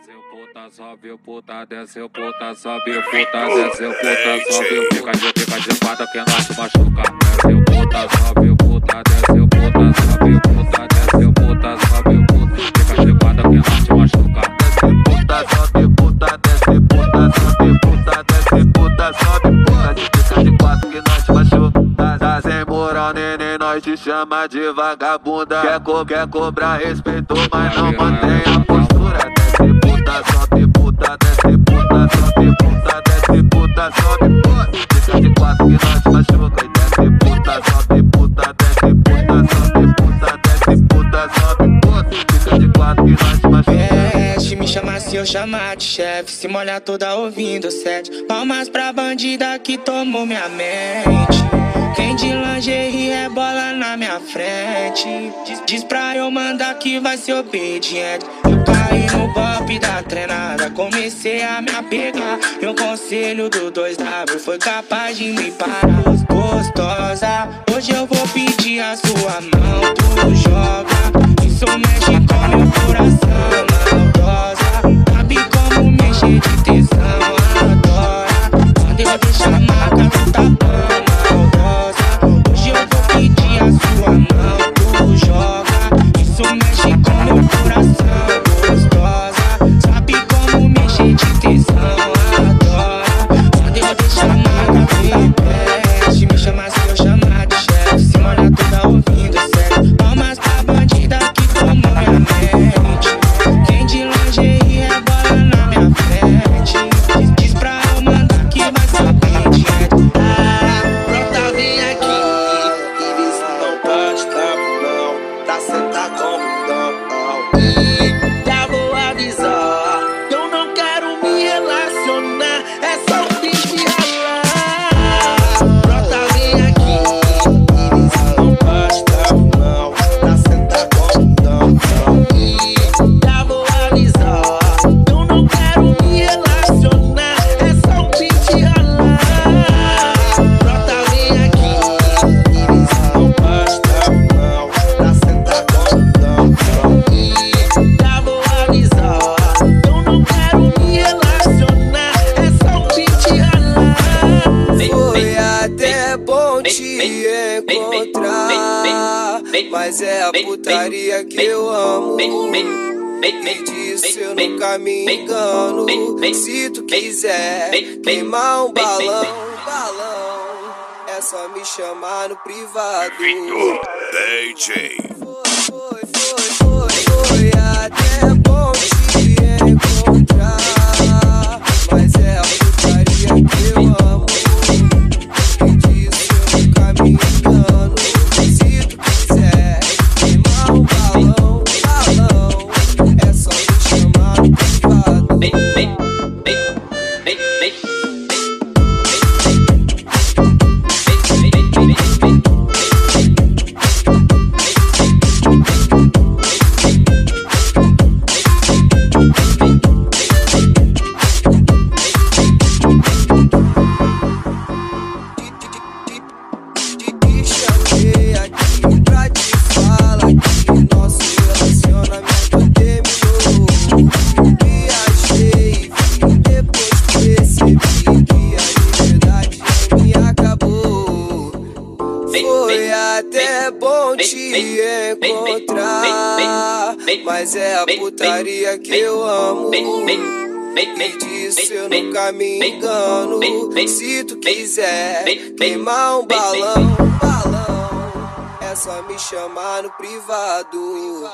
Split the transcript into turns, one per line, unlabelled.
Desceu puta, sobe puta, desceu puta, sobe puta, desceu puta, sobe fica de fica de quatro que nós machuca. Desceu puta, sobe puta, desceu puta, sobe puta, desceu puta, sobe puta, fica de quatro que nós machuca.
Desce puta, sobe puta, desce puta, sobe puta, desce puta, sobe puta, de fica de quatro que nós machuca. Tá sem moral, neném, nós te chama de vagabunda. Quer cobrar respeito, mas não mantém a postura.
Chamar de chefe. Se molhar toda ouvindo sete. Palmas pra bandida que tomou minha mente. Quem de lingerie rebola na minha frente. Diz, diz pra eu mandar que vai ser obediente. Eu caí no golpe da treinada. Comecei a me apegar. O conselho do 2W foi capaz de me parar. Gostosa, hoje eu vou pedir a sua mão. Tu joga. Isso mexe com meu coração.
Encontrar, mas é a putaria que eu amo. Me disse eu nunca me engano. Se tu quiser queimar um balão, balão, é só me chamar no privado.
DJ.
Foi até bom te encontrar, mas é a putaria que eu amo. Me disse eu nunca me engano. Se tu quiser queimar um balão, balão, é só me chamar no privado.